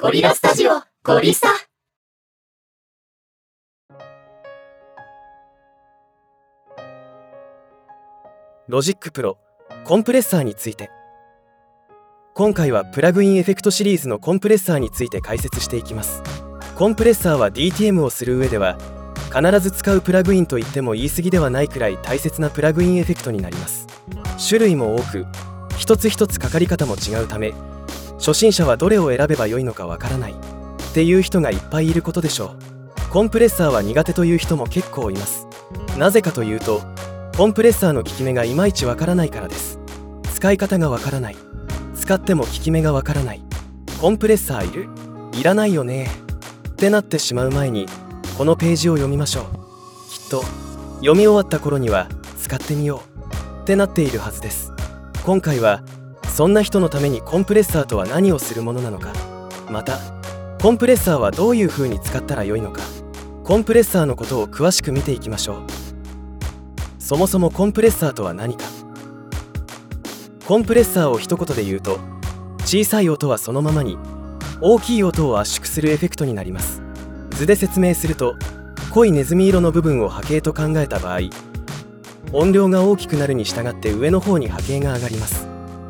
ゴリラスタジオゴリスタ。ロジックプロコンプレッサーについて。今回はプラグインエフェクトシリーズのコンプレッサーについて解説していきます。コンプレッサーは DTM をする上では必ず使うプラグインといっても言い過ぎではないくらい大切なプラグインエフェクトになります。種類も多く一つ一つかかり方も違うため初心者はどれを選べばよいのかわからないっていう人がいっぱいいることでしょう。コンプレッサーは苦手という人も結構います。なぜかというとコンプレッサーの効き目がいまいちわからないからです。使い方がわからない。使っても効き目がわからない。コンプレッサーいる？いらないよね。ってなってしまう前にこのページを読みましょう。きっと読み終わった頃には使ってみよう。ってなっているはずです。今回はそんな人のためにコンプレッサーとは何をするものなのか。またコンプレッサーはどういう風に使ったらよいのか。コンプレッサーのことを詳しく見ていきましょう。そもそもコンプレッサーとは何か。コンプレッサーを一言で言うと小さい音はそのままに大きい音を圧縮するエフェクトになります。図で説明すると濃いネズミ色の部分を波形と考えた場合音量が大きくなるに従って上の方に波形が上がります。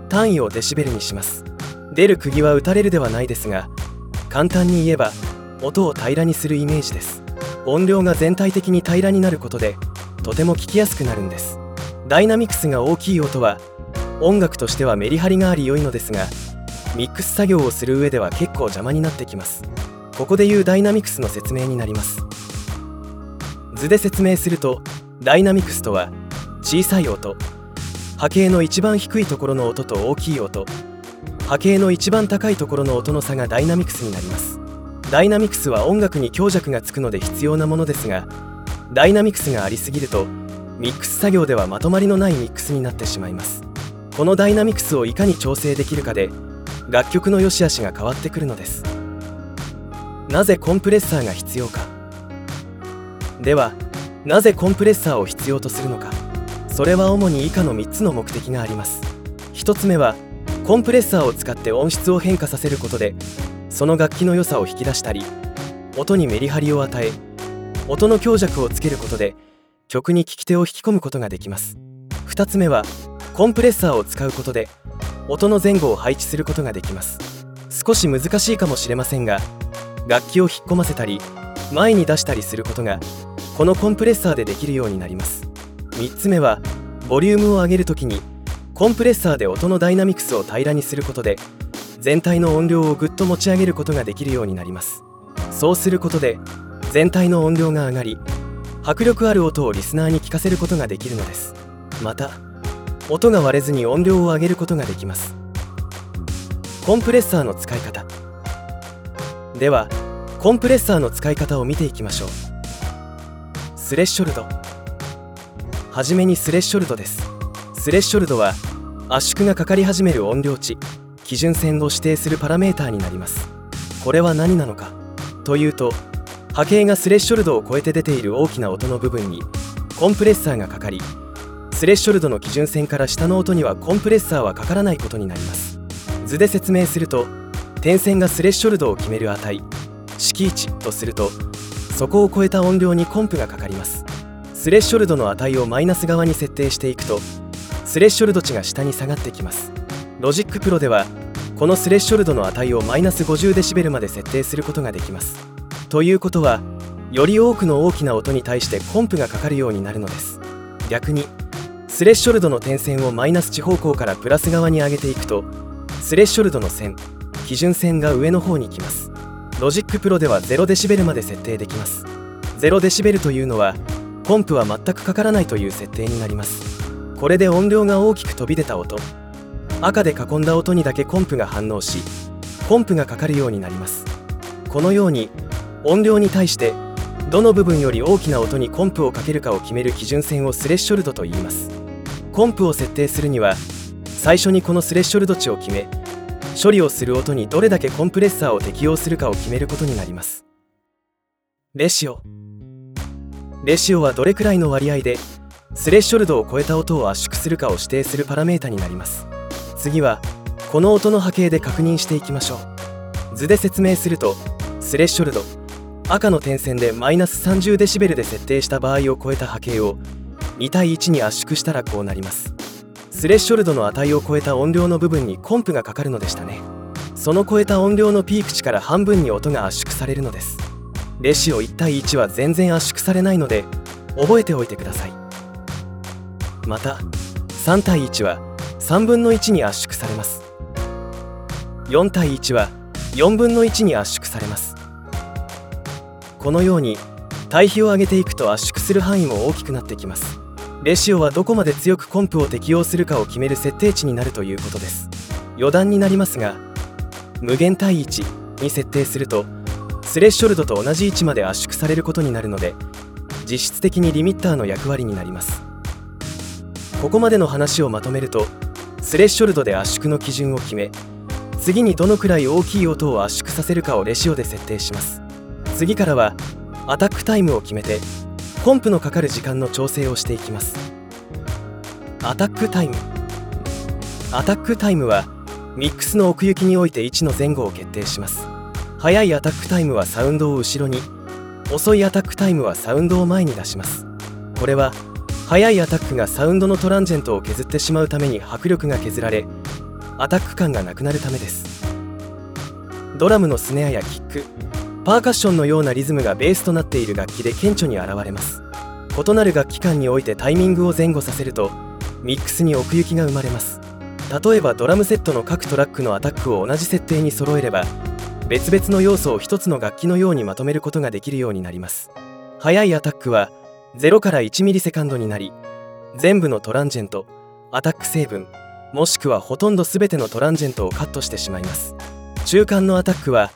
単位をデシベルにします。出る釘は打たれるではないですが簡単に言えば音を平らにするイメージです。音量が全体的に平らになることでとても聞きやすくなるんです。ダイナミクスが大きい音は音楽としてはメリハリがあり良いのですがミックス作業をする上では結構邪魔になってきます。ここでいうダイナミクスの説明になります。図で説明するとダイナミクスとは小さい音。波形の一番低いところの音と大きい音。波形の一番高いところの音の差がダイナミクスになります。ダイナミクスは音楽に強弱がつくので必要なものですがダイナミクスがありすぎるとミックス作業ではまとまりのないミックスになってしまいます。このダイナミクスをいかに調整できるかで楽曲の良し悪しが変わってくるのです。なぜコンプレッサーが必要か。ではなぜコンプレッサーを必要とするのか。それは主に以下の3つの目的があります。1つ目はコンプレッサーを使って音質を変化させることでその楽器の良さを引き出したり音にメリハリを与え音の強弱をつけることで曲に聴き手を引き込むことができます。2つ目はコンプレッサーを使うことで音の前後を配置することができます。少し難しいかもしれませんが楽器を引っ込ませたり前に出したりすることがこのコンプレッサーでできるようになります。3つ目はボリュームを上げるときにコンプレッサーで音のダイナミクスを平らにすることで全体の音量をぐっと持ち上げることができるようになります。そうすることで全体の音量が上がり迫力ある音をリスナーに聞かせることができるのです。また音が割れずに音量を上げることができます。コンプレッサーの使い方。ではコンプレッサーの使い方を見ていきましょう。スレッショルド。はじめにスレッショルドです。スレッショルドは圧縮がかかり始める音量値基準線を指定するパラメーターになります。これは何なのか？というと波形がスレッショルドを超えて出ている大きな音の部分にコンプレッサーがかかりスレッショルドの基準線から下の音にはコンプレッサーはかからないことになります。図で説明すると点線がスレッショルドを決める値敷値とするとそこを超えた音量にコンプがかかります。スレッショルドの値をマイナス側に設定していくとスレッショルド値が下に下がってきます。ロジックプロではこのスレッショルドの値をマイナス50デシベルまで設定することができます。ということはより多くの大きな音に対してコンプがかかるようになるのです。逆にスレッショルドの点線をマイナス値方向からプラス側に上げていくとスレッショルドの線基準線が上の方に来ます。ロジックプロでは0デシベルまで設定できます。0デシベルというのはコンプは全くかからないという設定になります。これで音量が大きく飛び出た音。赤で囲んだ音にだけコンプが反応しコンプがかかるようになります。このように音量に対してどの部分より大きな音にコンプをかけるかを決める基準線をスレッショルドと言います。コンプを設定するには最初にこのスレッショルド値を決め処理をする音にどれだけコンプレッサーを適用するかを決めることになります。レシオ。レシオはどれくらいの割合でスレッショルドを超えた音を圧縮するかを指定するパラメータになります。次はこの音の波形で確認していきましょう。図で説明するとスレッショルド赤の点線でマイナス30デシベルで設定した場合を超えた波形を2対1に圧縮したらこうなります。スレッショルドの値を超えた音量の部分にコンプがかかるのでしたね。その超えた音量のピーク値から半分に音が圧縮されるのです。レシオ1対1は全然圧縮されないので覚えておいてください。また3対1は3分の1に圧縮されます。4対1は4分の1に圧縮されます。このように対比を上げていくと圧縮する範囲も大きくなってきます。レシオはどこまで強くコンプを適用するかを決める設定値になるということです。余談になりますが無限対1に設定するとスレッショルドと同じ位置まで圧縮されることになるので実質的にリミッターの役割になります。ここまでの話をまとめるとスレッショルドで圧縮の基準を決め次にどのくらい大きい音を圧縮させるかをレシオで設定します。次からはアタックタイムを決めてコンプのかかる時間の調整をしていきます。アタックタイム。アタックタイムはミックスの奥行きにおいて位置の前後を決定します。速いアタックタイムはサウンドを後ろに遅いアタックタイムはサウンドを前に出します。これは速いアタックがサウンドのトランジェントを削ってしまうために迫力が削られアタック感がなくなるためです。ドラムのスネアやキックパーカッションのようなリズムがベースとなっている楽器で顕著に現れます。異なる楽器間においてタイミングを前後させるとミックスに奥行きが生まれます。例えばドラムセットの各トラックのアタックを同じ設定に揃えれば別々の要素を一つの楽器のようにまとめることができるようになります。速いアタックは0から1ミリセカンドになり全部のトランジェントアタック成分もしくはほとんど全てのトランジェントをカットしてしまいます。中間のアタックは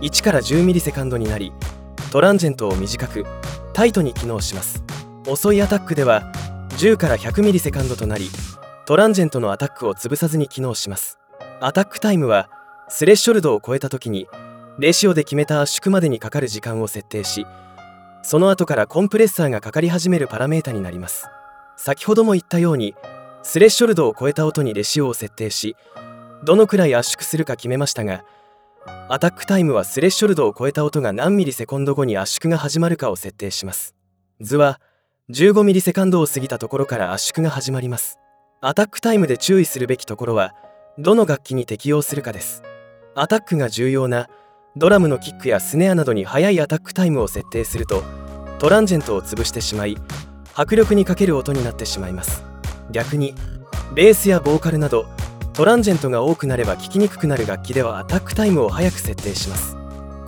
1から10ミリセカンドになりトランジェントを短くタイトに機能します。遅いアタックでは10から100ミリセカンドとなりトランジェントのアタックを潰さずに機能します。アタックタイムはスレッショルドを超えた時にレシオで決めた圧縮までにかかる時間を設定しその後からコンプレッサーがかかり始めるパラメータになります。先ほども言ったようにスレッショルドを超えた音にレシオを設定しどのくらい圧縮するか決めましたがアタックタイムはスレッショルドを超えた音が何ミリセコンド後に圧縮が始まるかを設定します。図は15ミリセカンドを過ぎたところから圧縮が始まります。アタックタイムで注意するべきところはどの楽器に適用するかです。アタックが重要なドラムのキックやスネアなどに速いアタックタイムを設定するとトランジェントを潰してしまい迫力に欠ける音になってしまいます。逆にベースやボーカルなどトランジェントが多くなれば聴きにくくなる楽器ではアタックタイムを早く設定します。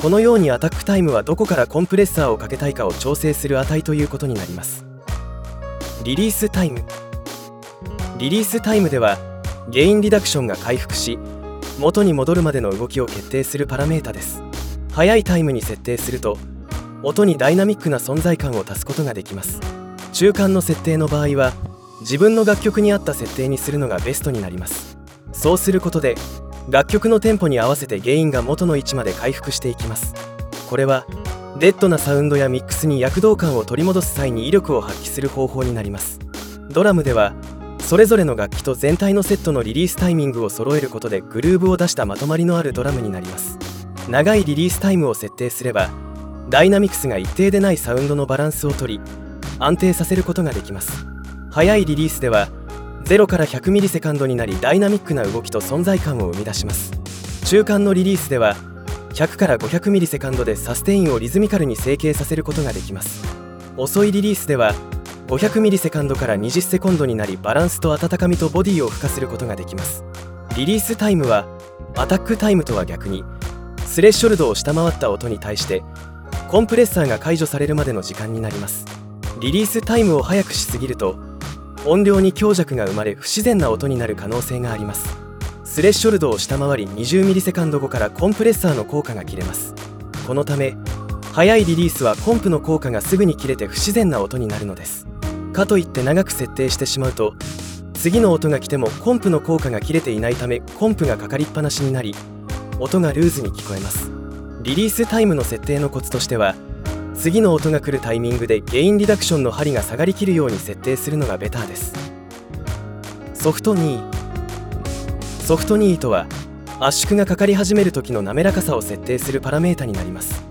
このようにアタックタイムはどこからコンプレッサーをかけたいかを調整する値ということになります。リリースタイム。リリースタイムではゲインリダクションが回復し元に戻るまでの動きを決定するパラメータです。速いタイムに設定すると音にダイナミックな存在感を足すことができます。中間の設定の場合は自分の楽曲に合った設定にするのがベストになります。そうすることで楽曲のテンポに合わせてゲインが元の位置まで回復していきます。これはデッドなサウンドやミックスに躍動感を取り戻す際に威力を発揮する方法になります。ドラムではそれぞれの楽器と全体のセットのリリースタイミングを揃えることでグルーブを出したまとまりのあるドラムになります。長いリリースタイムを設定すればダイナミクスが一定でないサウンドのバランスをとり安定させることができます。速いリリースでは0から100ミリセカンドになりダイナミックな動きと存在感を生み出します。中間のリリースでは100から500ミリセカンドでサステインをリズミカルに成形させることができます。遅いリリースでは500ミリセカンドから20セコンドになりバランスと温かみとボディを付加することができます。リリースタイムはアタックタイムとは逆にスレッショルドを下回った音に対してコンプレッサーが解除されるまでの時間になります。リリースタイムを速くしすぎると音量に強弱が生まれ不自然な音になる可能性があります。スレッショルドを下回り20ミリセカンド後からコンプレッサーの効果が切れます。このため速いリリースはコンプの効果がすぐに切れて不自然な音になるのです。かといって長く設定してしまうと次の音が来てもコンプの効果が切れていないためコンプがかかりっぱなしになり音がルーズに聞こえます。リリースタイムの設定のコツとしては次の音が来るタイミングでゲインリダクションの針が下がりきるように設定するのがベターです。ソフト2ソフトニーとは圧縮がかかり始める時の滑らかさを設定するパラメータになります。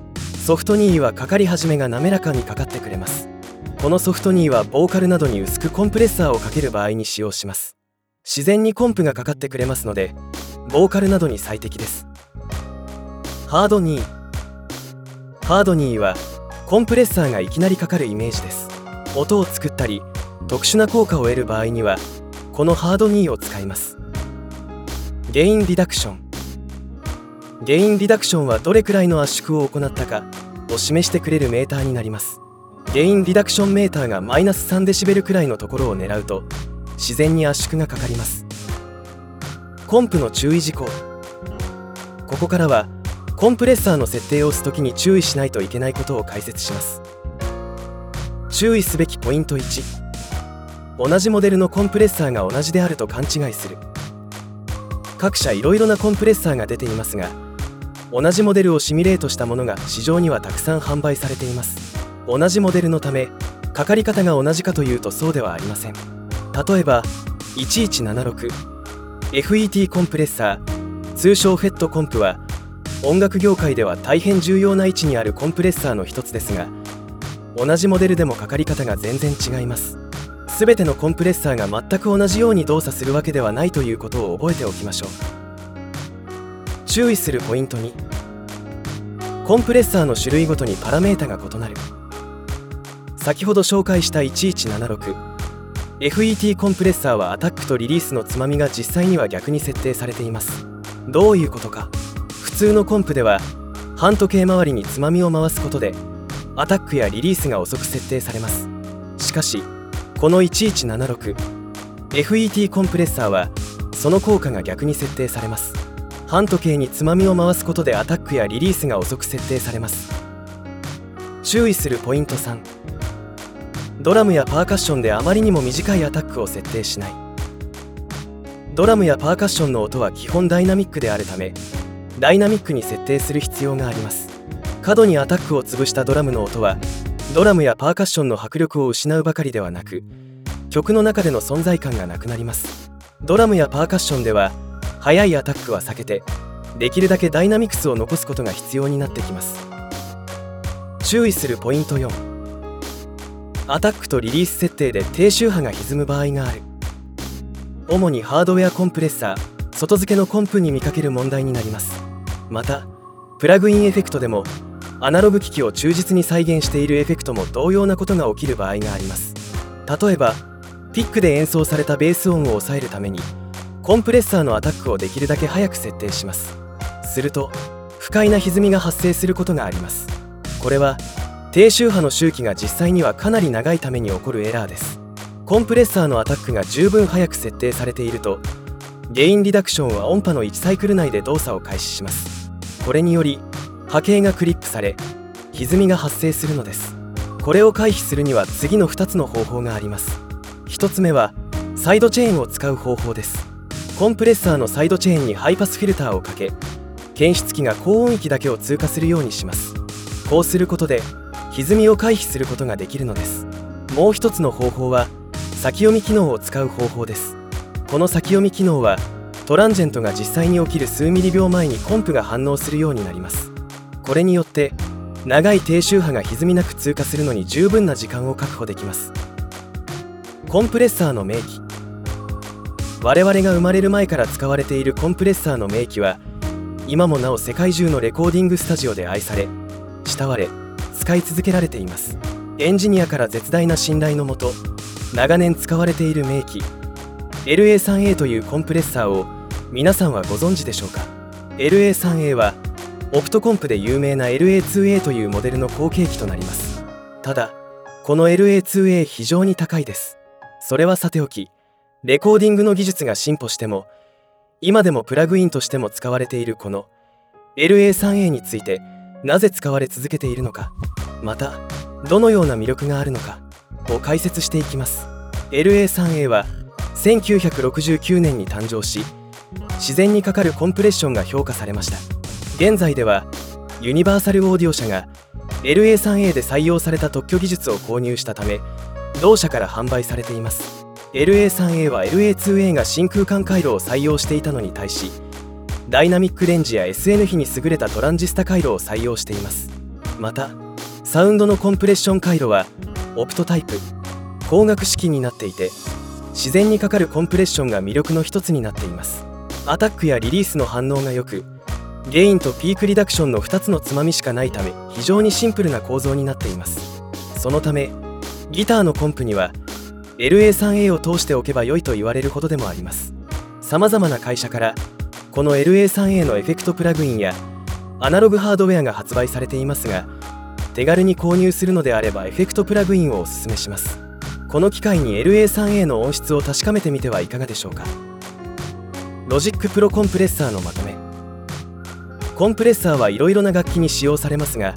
ソフトニーはかかり始めが滑らかにかかってくれます。このソフトニーはボーカルなどに薄くコンプレッサーをかける場合に使用します。自然にコンプがかかってくれますのでボーカルなどに最適です。ハードニー。ハードニーはコンプレッサーがいきなりかかるイメージです。音を作ったり特殊な効果を得る場合にはこのハードニーを使います。ゲインリダクション。ゲインリダクションはどれくらいの圧縮を行ったかを示してくれるメーターになります。ゲインリダクションメーターがマイナス3デシベルくらいのところを狙うと自然に圧縮がかかります。コンプの注意事項。ここからはコンプレッサーの設定を押す時に注意しないといけないことを解説します。注意すべきポイント1同じモデルのコンプレッサーが同じであると勘違いする。各社いろいろなコンプレッサーが出ていますが同じモデルをシミュレートしたものが市場にはたくさん販売されています。同じモデルのためかかり方が同じかというとそうではありません。例えば 1176FET コンプレッサー通称フェットコンプは音楽業界では大変重要な位置にあるコンプレッサーの一つですが同じモデルでもかかり方が全然違います。全てのコンプレッサーが全く同じように動作するわけではないということを覚えておきましょう。注意するポイント2コンプレッサーの種類ごとにパラメータが異なる。先ほど紹介した 1176FET コンプレッサーはアタックとリリースのつまみが実際には逆に設定されています。どういうことか。普通のコンプでは半時計回りにつまみを回すことでアタックやリリースが遅く設定されます。しかしこの 1176FET コンプレッサーはその効果が逆に設定されます。半時計につまみを回すことでアタックやリリースが遅く設定されます。注意するポイント3ドラムやパーカッションであまりにも短いアタックを設定しない。ドラムやパーカッションの音は基本ダイナミックであるためダイナミックに設定する必要があります。過度にアタックを潰したドラムの音はドラムやパーカッションの迫力を失うばかりではなく曲の中での存在感がなくなります。ドラムやパーカッションでは速いアタックは避けてできるだけダイナミクスを残すことが必要になってきます。注意するポイント4アタックとリリース設定で低周波が歪む場合がある。主にハードウェアコンプレッサー外付けのコンプに見かける問題になります。またプラグインエフェクトでもアナログ機器を忠実に再現しているエフェクトも同様なことが起きる場合があります。例えばピックで演奏されたベース音を抑えるためにコンプレッサーのアタックをできるだけ早く設定します。すると不快な歪みが発生することがあります。これは低周波の周期が実際にはかなり長いために起こるエラーです。コンプレッサーのアタックが十分早く設定されているとゲインリダクションは音波の1サイクル内で動作を開始します。これにより波形がクリップされ歪みが発生するのです。これを回避するには次の2つの方法があります。1つ目はサイドチェーンを使う方法です。コンプレッサーのサイドチェーンにハイパスフィルターをかけ検出器が高音域だけを通過するようにします。こうすることで歪みを回避することができるのです。もう一つの方法は先読み機能を使う方法です。この先読み機能はトランジェントが実際に起きる数ミリ秒前にコンプが反応するようになります。これによって長い低周波が歪みなく通過するのに十分な時間を確保できます。コンプレッサーの名機我々が生まれる前から使われているコンプレッサーの名機は今もなお世界中のレコーディングスタジオで愛され慕われ使い続けられています。エンジニアから絶大な信頼のもと長年使われている名機 LA3A というコンプレッサーを皆さんはご存知でしょうか？LA3A はオプトコンプで有名な LA2A というモデルの後継機となります。ただこの LA2A 非常に高いです。それはさておきレコーディングの技術が進歩しても今でもプラグインとしても使われているこの LA3A についてなぜ使われ続けているのかまたどのような魅力があるのかを解説していきます。LA3A は1969年に誕生し自然にかかるコンプレッションが評価されました。現在ではユニバーサルオーディオ社が LA3A で採用された特許技術を購入したため同社から販売されています。LA3A は LA2A が真空管回路を採用していたのに対しダイナミックレンジや SN 比に優れたトランジスタ回路を採用しています。またサウンドのコンプレッション回路はオプトタイプ光学式になっていて自然にかかるコンプレッションが魅力の一つになっています。アタックやリリースの反応が良くゲインとピークリダクションの2つのつまみしかないため非常にシンプルな構造になっています。そのためギターのコンプには LA3A を通しておけば良いと言われるほどでもあります。さまざまな会社からこの LA3A のエフェクトプラグインやアナログハードウェアが発売されていますが手軽に購入するのであればエフェクトプラグインをおすすめします。この機会に LA3A の音質を確かめてみてはいかがでしょうか。ロジックプロコンプレッサーのまとめ。コンプレッサーはいろいろな楽器に使用されますが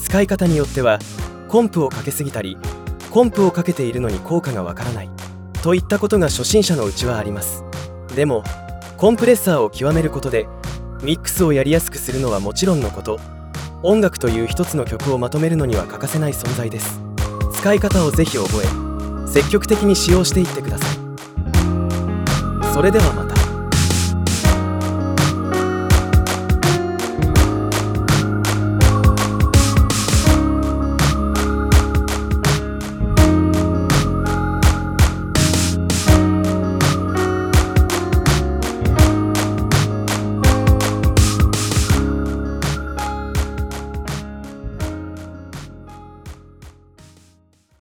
使い方によってはコンプをかけすぎたりコンプをかけているのに効果がわからないといったことが初心者のうちはあります。でもコンプレッサーを極めることでミックスをやりやすくするのはもちろんのこと。音楽という一つの曲をまとめるのには欠かせない存在です。使い方をぜひ覚え積極的に使用していってください。それではまた。